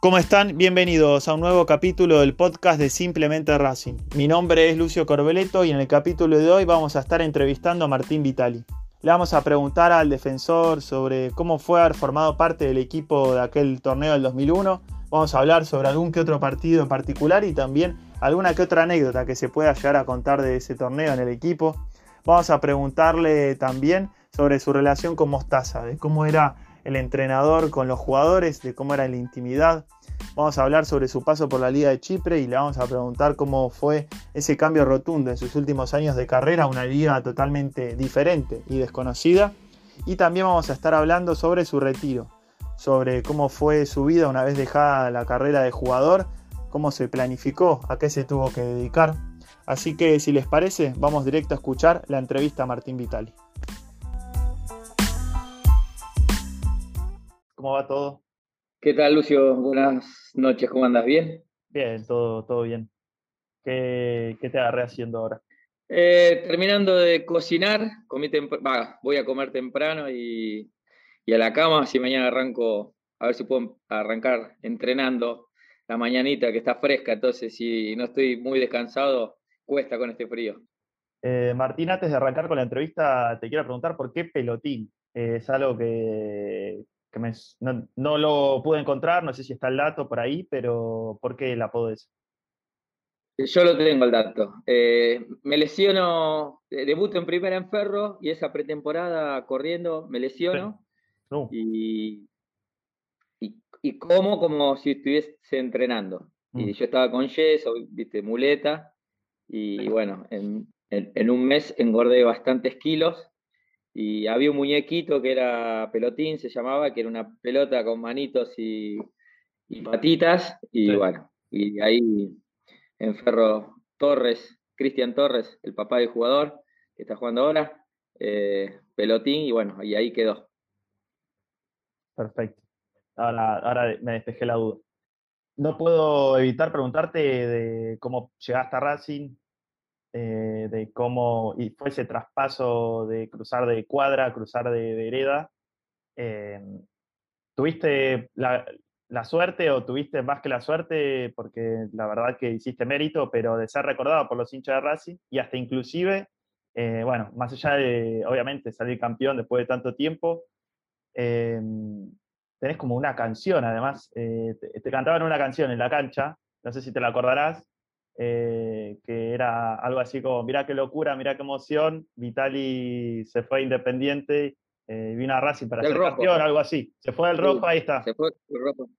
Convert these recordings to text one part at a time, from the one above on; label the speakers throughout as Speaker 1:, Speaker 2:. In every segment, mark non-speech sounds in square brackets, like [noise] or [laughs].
Speaker 1: ¿Cómo están? Bienvenidos a un nuevo capítulo del podcast de Simplemente Racing. Mi nombre es Lucio Corbeleto y en el capítulo de hoy vamos a estar entrevistando a Martín Vitali. Le vamos a preguntar al defensor sobre cómo fue haber formado parte del equipo de aquel torneo del 2001. Vamos a hablar sobre algún que otro partido en particular y también alguna que otra anécdota que se pueda llegar a contar de ese torneo en el equipo. Vamos a preguntarle también sobre su relación con Mostaza, de cómo era el entrenador con los jugadores, de cómo era la intimidad. Vamos a hablar sobre su paso por la Liga de Chipre y le vamos a preguntar cómo fue ese cambio rotundo en sus últimos años de carrera, una liga totalmente diferente y desconocida. Y también vamos a estar hablando sobre su retiro, sobre cómo fue su vida una vez dejada la carrera de jugador, cómo se planificó, a qué se tuvo que dedicar. Así que si les parece, vamos directo a escuchar la entrevista a Martín Vitali. ¿Cómo va todo?
Speaker 2: ¿Qué tal, Lucio? Buenas noches, ¿cómo andas? ¿Bien?
Speaker 1: Bien, todo, todo bien. ¿Qué, te agarré haciendo ahora?
Speaker 2: Eh, terminando de cocinar, comí voy a comer temprano y, a la cama, si mañana arranco, a ver si puedo arrancar entrenando la mañanita que está fresca, entonces si no estoy muy descansado, cuesta con este frío.
Speaker 1: Eh, Martín, antes de arrancar con la entrevista, te quiero preguntar por qué pelotín. Eh, es algo que, no, lo pude encontrar, no sé si está el dato por ahí, pero ¿por qué el apodo es?
Speaker 2: Yo lo tengo el dato. Eh, me lesiono, eh, debuto en primera en Ferro y esa pretemporada corriendo me lesiono. Y, y, como como si estuviese entrenando. Y mm. yo estaba con yeso, viste, muleta. Y bueno, en, en un mes engordé bastantes kilos y había un muñequito que era pelotín, se llamaba, que era una pelota con manitos y, patitas, y bueno, y ahí en Ferro Torres, Cristian Torres, el papá del jugador, que está jugando ahora, eh, pelotín, y bueno, y ahí quedó.
Speaker 1: Perfecto. Ahora, ahora me despejé la duda. No puedo evitar preguntarte de cómo llegaste a Racing, eh, de cómo y fue ese traspaso de cruzar de cuadra cruzar de vereda. Eh, ¿Tuviste la, suerte o tuviste más que la suerte, porque la verdad que hiciste mérito, pero de ser recordado por los hinchas de Racing y hasta inclusive, eh, bueno, más allá de, obviamente, salir campeón después de tanto tiempo, tenés como una canción, además, te, cantaban una canción en la cancha, no sé si te la acordarás, eh, que era algo así como, mira qué locura, mira qué emoción, Vitali se fue independiente, eh, vino a Racing para ser campeón, algo así. Se fue al rojo, ahí está.
Speaker 2: Se fue rojo.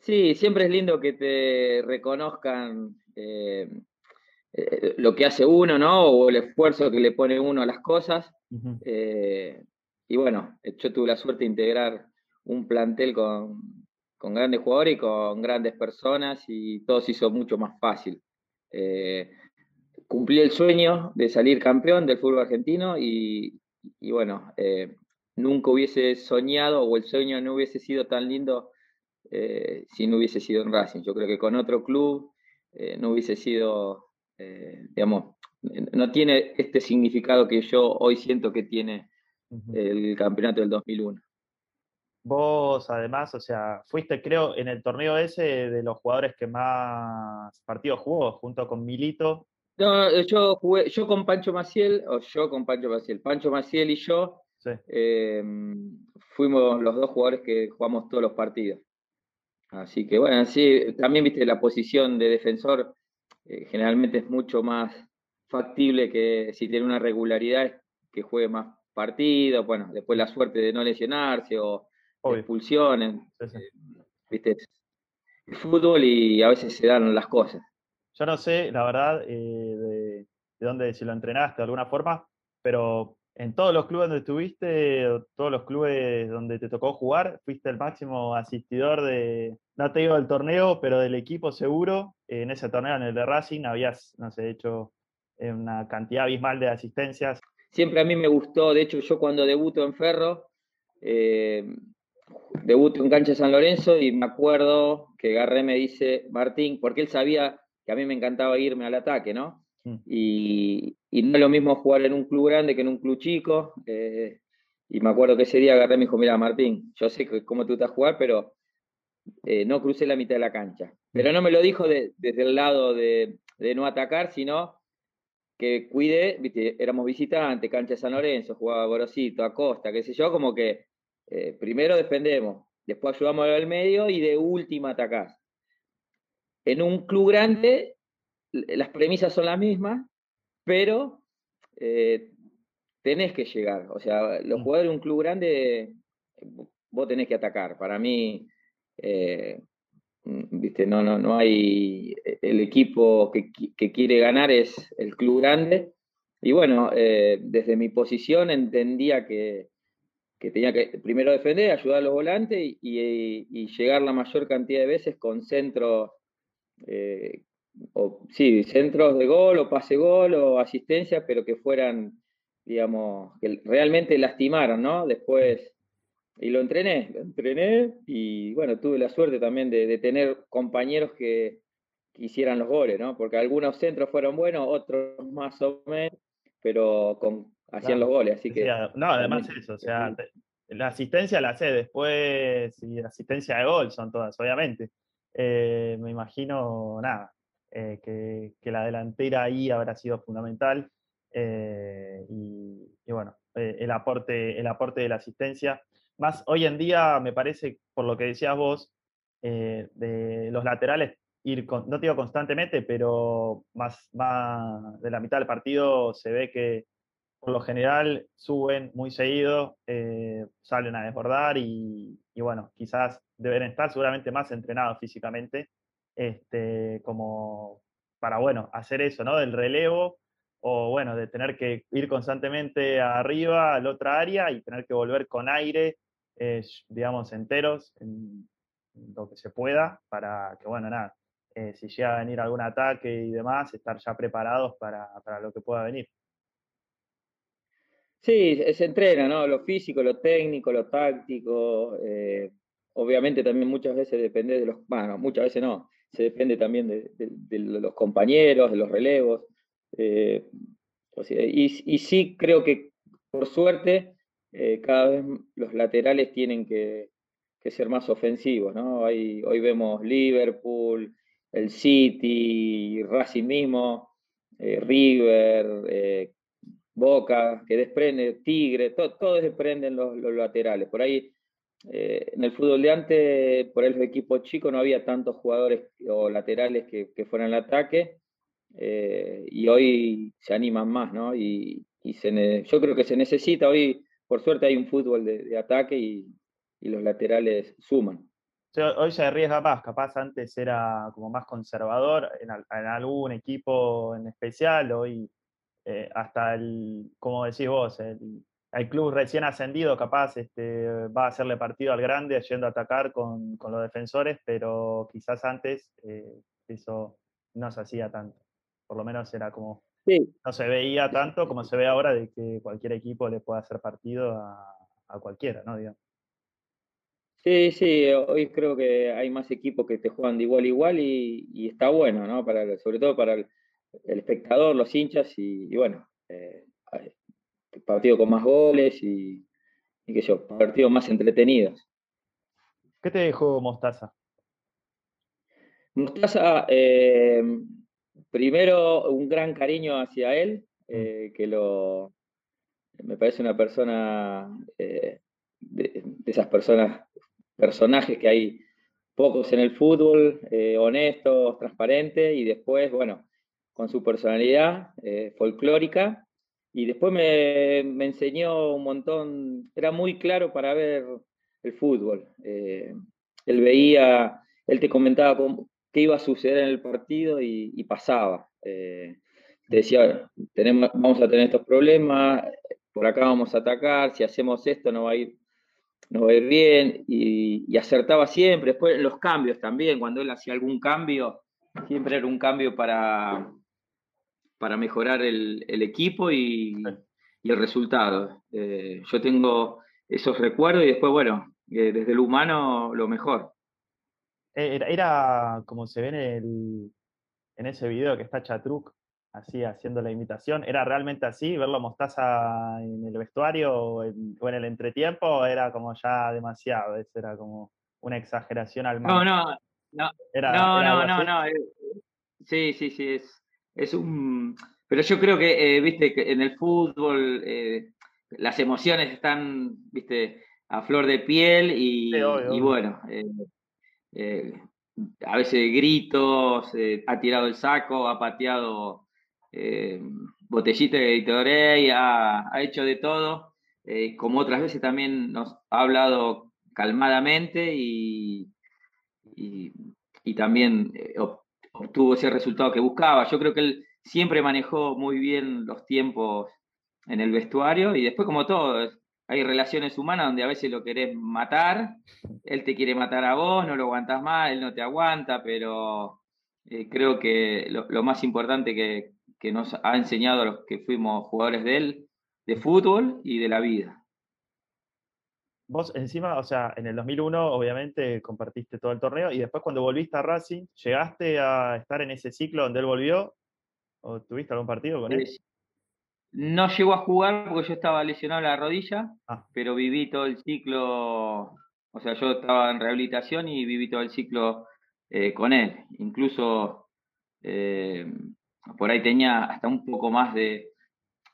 Speaker 2: Sí, siempre es lindo que te reconozcan eh, lo que hace uno, ¿no? O el esfuerzo que le pone uno a las cosas. y bueno, yo tuve la suerte de integrar un plantel con, con grandes jugadores y con grandes personas y todo se hizo mucho más fácil. Eh, cumplí el sueño de salir campeón del fútbol argentino y, bueno, eh, nunca hubiese soñado o el sueño no hubiese sido tan lindo eh, si no hubiese sido en Racing. Yo creo que con otro club no hubiese sido, digamos, no tiene este significado que yo hoy siento que tiene el campeonato del 2001.
Speaker 1: Vos, además, o sea, fuiste, creo, en el torneo ese de los jugadores que más partidos jugó, junto con Milito.
Speaker 2: No, eh, yo jugué, yo con Pancho Maciel, o yo con Pancho Maciel, Pancho Maciel y yo em, fuimos los dos jugadores que jugamos todos los partidos. Así que bueno, sí, también viste la posición de defensor, eh, generalmente es mucho más factible que si tiene una regularidad que juegue más partidos, bueno, después la suerte de no lesionarse o expulsiones, eh, ¿viste? El fútbol y a veces se dan las cosas.
Speaker 1: Yo no sé, la verdad, eh, de, dónde, si lo entrenaste de alguna forma, pero en todos los clubes donde estuviste, todos los clubes donde te tocó jugar, fuiste el máximo asistidor de, no te digo del torneo, pero del equipo seguro. En ese torneo, en el de Racing, habías, no sé, hecho eh, una cantidad abismal de asistencias.
Speaker 2: Siempre a mí me gustó, de hecho yo cuando debuto en Ferro, debuto en cancha San Lorenzo y me acuerdo que Garré me dice, Martín, porque él sabía que a mí me encantaba irme al ataque, ¿no? Mm. Y, no es lo mismo jugar en un club grande que en un club chico. Eh, y me acuerdo que ese día Garré me dijo, mira Martín, yo sé cómo tú estás a jugar, pero eh, no crucé la mitad de la cancha. Pero no me lo dijo desde el lado de, no atacar, sino que cuide, viste, éramos visitantes, cancha de San Lorenzo, jugaba Gorosito, Acosta, qué sé yo, como que eh, primero defendemos, después ayudamos al medio y de última atacás. En un club grande, las premisas son las mismas, pero eh, tenés que llegar. O sea, los mm. jugadores de un club grande, vos tenés que atacar. Para mí, eh, mm, viste, no, no, no hay. El equipo que, quiere ganar es el club grande. Y bueno, eh, desde mi posición entendía que, tenía que primero defender, ayudar a los volantes y, llegar la mayor cantidad de veces con centros, eh, sí, centros de gol o pase gol o asistencia, pero que fueran digamos, que realmente lastimaron, ¿no? Después, y lo entrené, lo entrené y bueno, tuve la suerte también de, tener compañeros que, hicieran los goles, ¿no? Porque algunos centros fueron buenos, otros más o menos, pero con, hacían los goles, así que...
Speaker 1: no, además eso, o sea, la asistencia la sé después, y asistencia de gol son todas, obviamente. Eh, me imagino, nada, eh, que, que, la delantera ahí habrá sido fundamental. Eh, y, bueno, eh, el, aporte, el aporte de la asistencia. Más hoy en día, me parece, por lo que decías vos, eh, de los laterales ir, no digo constantemente, pero más, más de la mitad del partido se ve que por lo general suben muy seguido, salen a desbordar y, bueno, quizás deben estar seguramente más entrenados físicamente, este, como para, bueno, hacer eso, ¿no? Del relevo o bueno, de tener que ir constantemente arriba a la otra área y tener que volver con aire, eh, digamos, enteros, en, lo que se pueda, para que, bueno, nada, eh, si llega a venir algún ataque y demás, estar ya preparados para, lo que pueda venir.
Speaker 2: Sí, se entrena, ¿no? Lo físico, lo técnico, lo táctico. Eh, obviamente también muchas veces depende de los, bueno, muchas veces no, se depende también de los compañeros, de los relevos. Eh, y, sí creo que, por suerte, eh, cada vez los laterales tienen que, ser más ofensivos. ¿no? Hoy, vemos Liverpool, el City, Racing mismo, River, Boca, que desprende, Tigre, todos desprenden los, laterales. Por ahí, en el fútbol de antes, por el equipo chico, no había tantos jugadores o laterales que, fueran al ataque eh, y hoy se animan más, ¿no? Y, se yo creo que se necesita, hoy por suerte hay un fútbol de, ataque y, los laterales suman.
Speaker 1: Hoy se arriesga más, capaz antes era como más conservador en, algún equipo en especial, hoy eh, hasta el, como decís vos, el, club recién ascendido capaz este, va a hacerle partido al grande yendo a atacar con, los defensores, pero quizás antes eh, eso no se hacía tanto por lo menos era como, no se veía tanto como se ve ahora de que cualquier equipo le pueda hacer partido a, cualquiera, ¿no?
Speaker 2: Sí, sí, hoy creo que hay más equipos que te juegan de igual a igual y, está bueno, ¿no? Para, sobre todo para el, espectador, los hinchas y, bueno, eh, partido con más goles y, y que yo, partidos más entretenidos.
Speaker 1: ¿Qué te dejó Mostaza?
Speaker 2: Mostaza, eh, primero, un gran cariño hacia él, mm. eh, que lo, me parece una persona, eh, de, esas personas, personajes que hay pocos en el fútbol, honestos, transparentes, y después, bueno, con su personalidad folclórica, y después me, enseñó un montón, era muy claro para ver el fútbol. él veía, él te comentaba cómo, qué iba a suceder en el partido y, pasaba. Eh, decía, tenemos, vamos a tener estos problemas, por acá vamos a atacar, si hacemos esto no va a ir, no va a ir bien, y, acertaba siempre. Después en los cambios también, cuando él hacía algún cambio, siempre era un cambio para, para mejorar el, equipo y, el resultado. Eh, yo tengo esos recuerdos y después, bueno, eh, desde lo humano, lo mejor.
Speaker 1: Eh, era, como se ve en, el, en ese video que está Chatruc, así haciendo la imitación. ¿Era realmente así? ¿Verlo mostaza en el vestuario o en, el entretiempo? Era como ya demasiado, eso era como una exageración al
Speaker 2: mal. No, no, no, no, no, no, eh, Sí, sí, sí, es, es un... Pero yo creo que, eh, viste, que en el fútbol eh, las emociones están, viste, a flor de piel y, bueno, a veces gritos, ha tirado el saco, ha pateado botellita de Gatorade, ha, ha hecho de todo, como otras veces también nos ha hablado calmadamente y, y, también eh, obtuvo ese resultado que buscaba. Yo creo que él siempre manejó muy bien los tiempos en el vestuario y después como todo, hay relaciones humanas donde a veces lo querés matar, él te quiere matar a vos, no lo aguantas más, él no te aguanta, pero eh, creo que lo, más importante que, que, nos ha enseñado a los que fuimos jugadores de él, de fútbol y de la vida.
Speaker 1: Vos encima, o sea, en el 2001 obviamente compartiste todo el torneo y después cuando volviste a Racing, ¿llegaste a estar en ese ciclo donde él volvió? ¿O tuviste algún partido con él?
Speaker 2: No llegó a jugar porque yo estaba lesionado en la rodilla, ah. pero viví todo el ciclo, o sea, yo estaba en rehabilitación y viví todo el ciclo eh, con él. Incluso eh, por ahí tenía hasta un poco más de,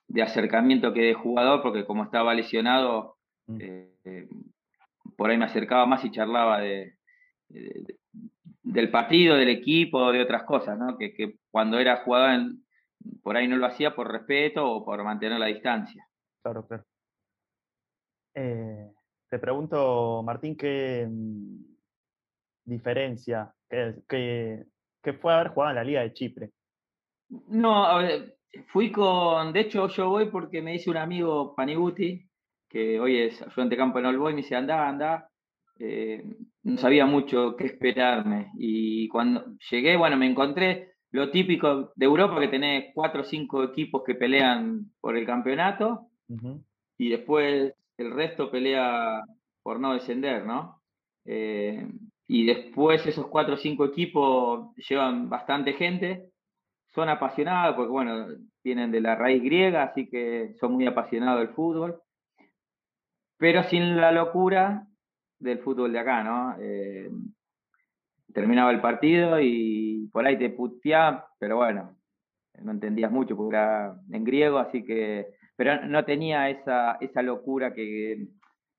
Speaker 2: de acercamiento que de jugador, porque como estaba lesionado, Mm. Eh, por ahí me acercaba más y charlaba de, del partido, del equipo, de otras cosas, ¿no? Que, cuando era jugador por ahí no lo hacía por respeto o por mantener la distancia.
Speaker 1: Claro, claro. Eh, te pregunto, Martín, ¿qué mm, diferencia, qué, fue haber jugado en la Liga de Chipre?
Speaker 2: No, fui con, de hecho yo voy porque me dice un amigo Paniguti, que hoy es ayudante campo en All Boy, me dice, anda, anda. Eh, no sabía mucho qué esperarme. Y cuando llegué, bueno, me encontré lo típico de Europa, que tenés cuatro o cinco equipos que pelean por el campeonato, y después el resto pelea por no descender, ¿no? Eh, y después esos cuatro o cinco equipos llevan bastante gente, son apasionados, porque bueno, vienen de la raíz griega, así que son muy apasionados del fútbol pero sin la locura del fútbol de acá, ¿no? Eh, terminaba el partido y por ahí te puteaba, pero bueno, no entendías mucho porque era en griego, así que, pero no tenía esa, esa locura que,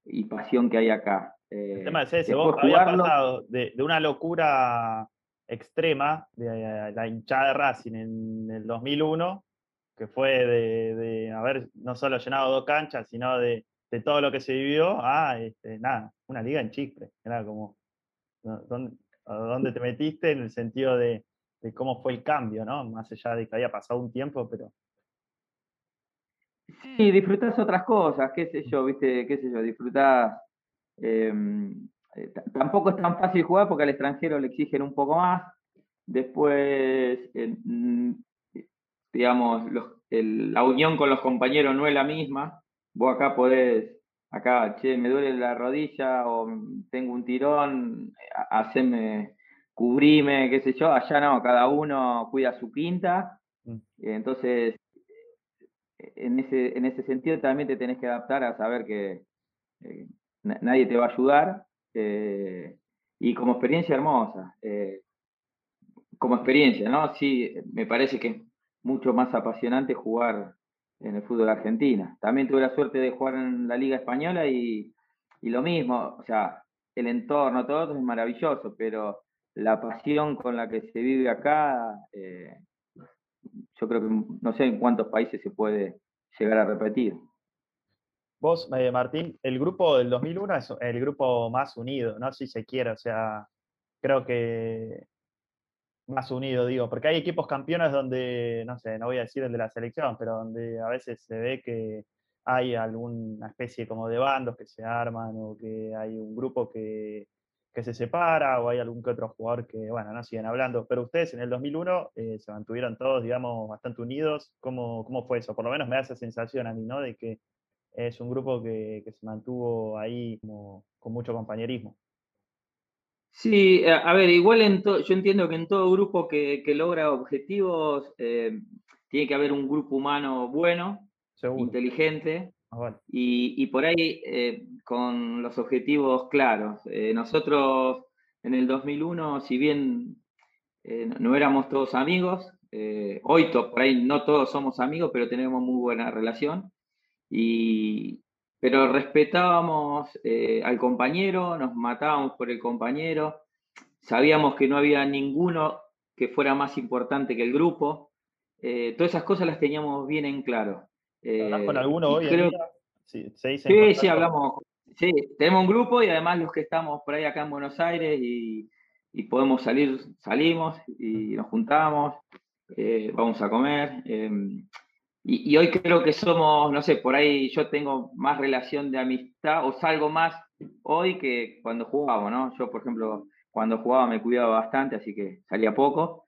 Speaker 2: y pasión que hay acá.
Speaker 1: el tema es ese, vos habías pasado de, una locura extrema de la hinchada de Racing en el 2001, que fue de, de haber no solo llenado dos canchas, sino de de todo lo que se vivió a, este, nada, una liga en Chipre. Era como, ¿dónde, ¿dónde te metiste? En el sentido de, cómo fue el cambio, ¿no? Más allá de que había pasado un tiempo, pero...
Speaker 2: Sí, disfrutás otras cosas, qué sé yo, viste, qué sé yo, disfrutás... Em, eh, tampoco es tan fácil jugar porque al extranjero le exigen un poco más. Después, digamos, la unión con los compañeros no es la misma vos acá podés, acá, che, me duele la rodilla o tengo un tirón, haceme, cubrime, qué sé yo, allá no, cada uno cuida su quinta, mm. entonces en ese, en ese sentido también te tenés que adaptar a saber que eh, nadie te va a ayudar eh, y como experiencia hermosa, eh, como experiencia, ¿no? Sí, me parece que es mucho más apasionante jugar en el fútbol argentino. También tuve la suerte de jugar en la Liga Española y, lo mismo, o sea, el entorno, todo es maravilloso, pero la pasión con la que se vive acá, eh, yo creo que no sé en cuántos países se puede llegar a repetir.
Speaker 1: Vos, eh, Martín, el grupo del 2001 es el grupo más unido, ¿no? Si se quiere, o sea, creo que más unido, digo, porque hay equipos campeones donde, no sé, no voy a decir el de la selección, pero donde a veces se ve que hay alguna especie como de bandos que se arman o que hay un grupo que, se separa o hay algún que otro jugador que, bueno, no siguen hablando. Pero ustedes en el 2001 eh, se mantuvieron todos, digamos, bastante unidos. ¿Cómo, ¿Cómo fue eso? Por lo menos me da esa sensación a mí, ¿no? De que es un grupo que, que se mantuvo ahí como, con mucho compañerismo.
Speaker 2: Sí, eh, a ver, igual yo entiendo que en todo grupo que, logra objetivos eh, tiene que haber un grupo humano bueno, inteligente, Ah, y, por ahí eh, con los objetivos claros. Eh, nosotros en el 2001, si bien no éramos todos amigos, hoy por ahí no todos somos amigos, pero tenemos muy buena relación. Y, pero respetábamos al compañero, nos matábamos por el compañero, sabíamos que no había ninguno que fuera más importante que el grupo. Eh, todas esas cosas las teníamos bien en claro.
Speaker 1: Eh, con alguno hoy?
Speaker 2: Sí, sí, hablamos. Sí, tenemos un grupo y además los que estamos por ahí acá en Buenos Aires y, podemos salir, salimos y nos juntamos, eh, vamos a comer. Y, y, hoy creo que somos, no sé, por ahí yo tengo más relación de amistad o salgo más hoy que cuando jugábamos, ¿no? Yo, por ejemplo, cuando jugaba me cuidaba bastante, así que salía poco.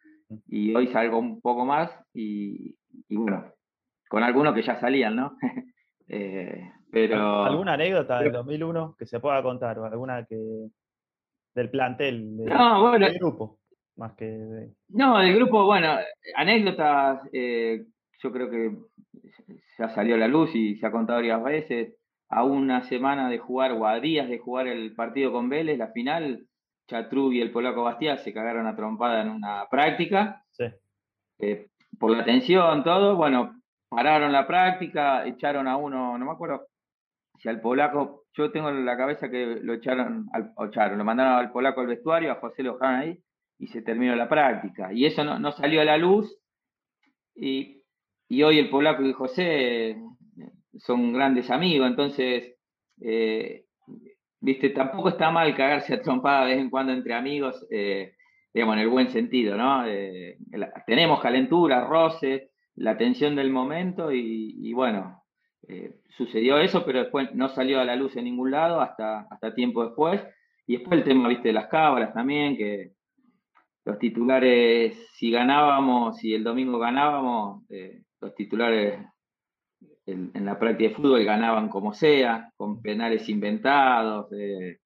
Speaker 2: Y hoy salgo un poco más y, bueno, con algunos que ya salían, ¿no? [laughs]
Speaker 1: Eh, pero... ¿Alguna anécdota del 2001 que se pueda contar o alguna que del plantel, del, grupo? Más que
Speaker 2: No, del grupo, bueno, anécdotas, eh, yo creo que ya salió a la luz y se ha contado varias veces. A una semana de jugar o a días de jugar el partido con Vélez, la final, Chatru y el polaco Bastia se cagaron a trompada en una práctica. Sí. Eh, por la tensión, todo. Bueno, pararon la práctica, echaron a uno, no me acuerdo si al polaco, yo tengo en la cabeza que lo echaron, al, echaron, lo mandaron al polaco al vestuario, a José lo dejaron ahí y se terminó la práctica. Y eso no, salió a la luz. Y, hoy el polaco y José son grandes amigos, entonces eh, viste, tampoco está mal cagarse a trompada de vez en cuando entre amigos, eh, digamos, en el buen sentido, ¿no? Eh, tenemos calentura, roce, la tensión del momento y, bueno, eh, sucedió eso, pero después no salió a la luz en ningún lado hasta, hasta tiempo después. Y después el tema, viste, de las cábalas también, que los titulares, si ganábamos, si el domingo ganábamos, los titulares en, la práctica de fútbol ganaban como sea, con penales inventados, eh,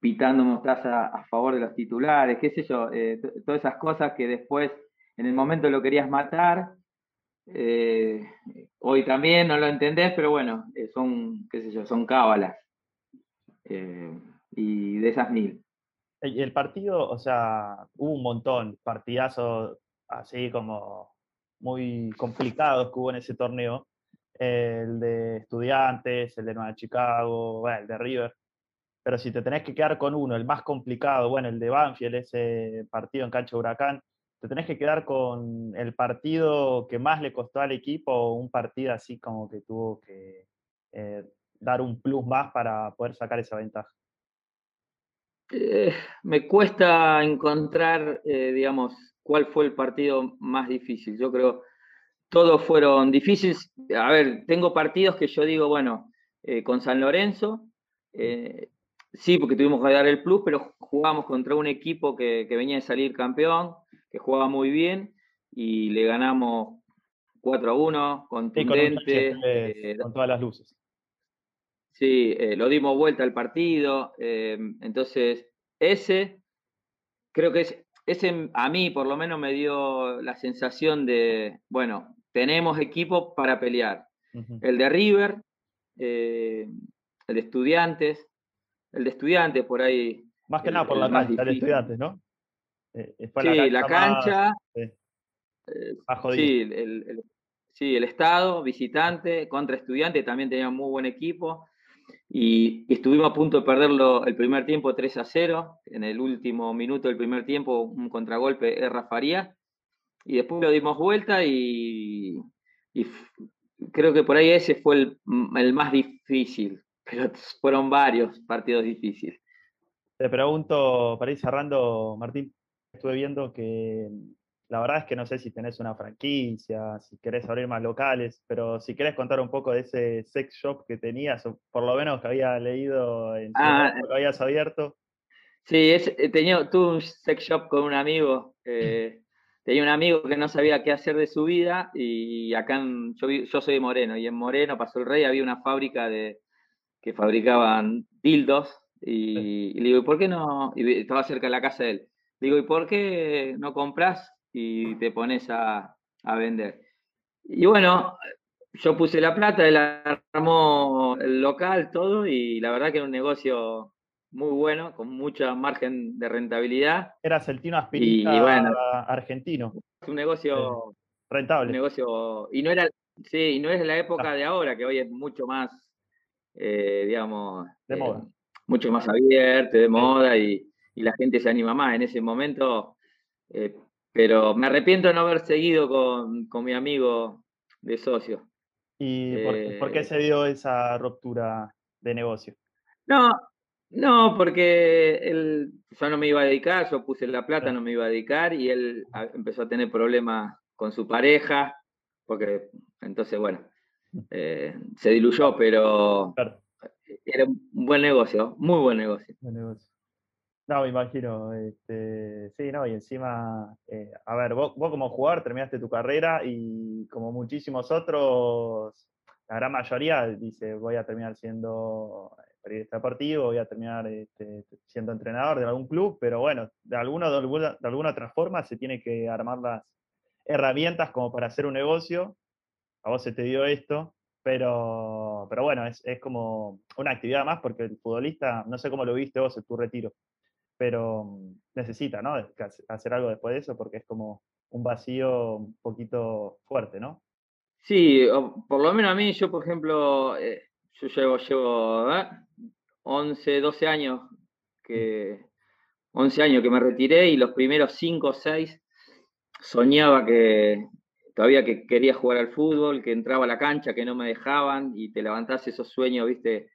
Speaker 2: pitando mostaza a favor de los titulares, qué sé yo, eh, todas esas cosas que después en el momento lo querías matar. Eh, hoy también no lo entendés, pero bueno, son, qué sé yo, son cábalas. y de esas mil.
Speaker 1: El partido, o sea, hubo un montón, partidazos así como muy complicados que hubo en ese torneo el de Estudiantes, el de Nueva Chicago, el de River. Pero si te tenés que quedar con uno, el más complicado, bueno, el de Banfield, ese partido en cancha Huracán, te tenés que quedar con el partido que más le costó al equipo un partido así como que tuvo que eh, dar un plus más para poder sacar esa ventaja.
Speaker 2: Eh, me cuesta encontrar, eh, digamos, cuál fue el partido más difícil. Yo creo todos fueron difíciles. A ver, tengo partidos que yo digo, bueno, eh, con San Lorenzo, eh, sí, porque tuvimos que dar el plus, pero jugamos contra un equipo que, venía de salir campeón, que jugaba muy bien, y le ganamos 4 a 1, contundente.
Speaker 1: Eh, con, todas las luces.
Speaker 2: Sí, lo dimos vuelta al partido. entonces, ese creo que es, ese a mí por lo menos me dio la sensación de, bueno, tenemos equipo para pelear. El de River, eh, el de Estudiantes, el de Estudiantes por ahí.
Speaker 1: Más que nada por la cancha, el de Estudiantes, ¿no?
Speaker 2: Eh, sí, la cancha. Eh, sí, el, sí, el Estado, visitante, contra Estudiantes, también tenía muy buen equipo. Y, estuvimos a punto de perderlo el primer tiempo 3 a 0. En el último minuto del primer tiempo, un contragolpe de Faría y después lo dimos vuelta y, creo que por ahí ese fue el, más difícil, [laughs] pero fueron varios partidos difíciles.
Speaker 1: Te pregunto, para ir cerrando, Martín, estuve viendo que la verdad es que no sé si tenés una franquicia, si querés abrir más locales, pero si querés contar un poco de ese sex shop que tenías, o por lo menos que había leído en ah, que habías abierto.
Speaker 2: Sí, es, tenía, tuve un sex shop con un amigo. Eh, tenía un amigo que no sabía qué hacer de su vida y acá en, yo, soy de Moreno y en Moreno pasó el rey, había una fábrica de que fabricaban dildos y, le digo, ¿y por qué no? Y estaba cerca de la casa de él. Le digo, ¿y por qué no compras y te pones a, vender? Y bueno, yo puse la plata, él armó el local, todo, y la verdad que era un negocio muy bueno, con mucha margen de rentabilidad.
Speaker 1: Era Celtino Aspirita y, bueno, argentino.
Speaker 2: Es un negocio
Speaker 1: rentable.
Speaker 2: Un negocio, y no era, sí, y no es la época de ahora, que hoy es mucho más, eh, digamos,
Speaker 1: de moda.
Speaker 2: Eh, mucho más abierto, de moda, y, la gente se anima más. En ese momento eh, pero me arrepiento de no haber seguido con, con mi amigo de socio.
Speaker 1: ¿Y por, qué eh, se dio esa ruptura de negocio?
Speaker 2: No, no, porque él, yo no me iba a dedicar, yo puse la plata, no me iba a dedicar y él empezó a tener problemas con su pareja, porque entonces, bueno, eh, se diluyó, pero era un buen negocio, muy buen negocio.
Speaker 1: Buen negocio. No, me imagino. Este, sí, no, y encima, eh, a ver, vos, como jugador terminaste tu carrera y como muchísimos otros, la gran mayoría dice, voy a terminar siendo periodista deportivo, voy a terminar este, siendo entrenador de algún club, pero bueno, de alguna, de alguna, de otra forma se tiene que armar las herramientas como para hacer un negocio. A vos se te dio esto, pero, pero bueno, es, es como una actividad más porque el futbolista, no sé cómo lo viste vos en tu retiro, pero mm, necesita, ¿no? Hacer algo después de eso porque es como un vacío un poquito fuerte, ¿no?
Speaker 2: Sí, por lo menos a mí, yo por ejemplo, eh, yo llevo, llevo 11, 12 años que 11 años que me retiré y los primeros 5 o 6 soñaba que todavía que quería jugar al fútbol, que entraba a la cancha, que no me dejaban y te levantás esos sueños, viste,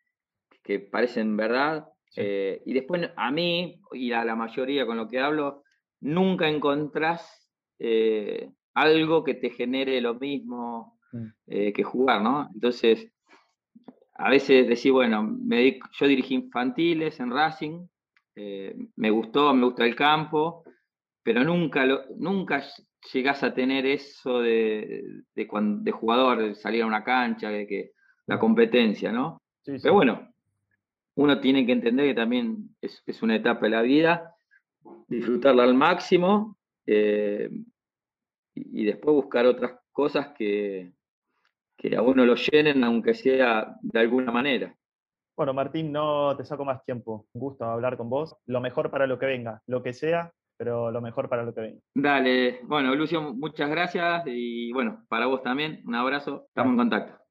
Speaker 2: que parecen verdad. Eh, y después a mí, y a la mayoría con lo que hablo, nunca encontrás eh, algo que te genere lo mismo mm. eh, que jugar, ¿no? Entonces, a veces decís, bueno, yo dirigí infantiles en Racing, me gustó, me gusta el campo, pero nunca, lo, nunca llegás a tener eso de, de, cuando, de jugador, de salir a una cancha, de que la competencia, ¿no? Pero bueno, uno tiene que entender que también es, una etapa de la vida, disfrutarla al máximo eh, y, después buscar otras cosas que, que a uno lo llenen, aunque sea de alguna manera.
Speaker 1: Bueno, Martín, no te saco más tiempo. Un gusto hablar con vos. Lo mejor para lo que venga, lo que sea, pero lo mejor para lo que venga.
Speaker 2: Dale, bueno, Lucio, muchas gracias y bueno, para vos también, un abrazo, estamos en contacto.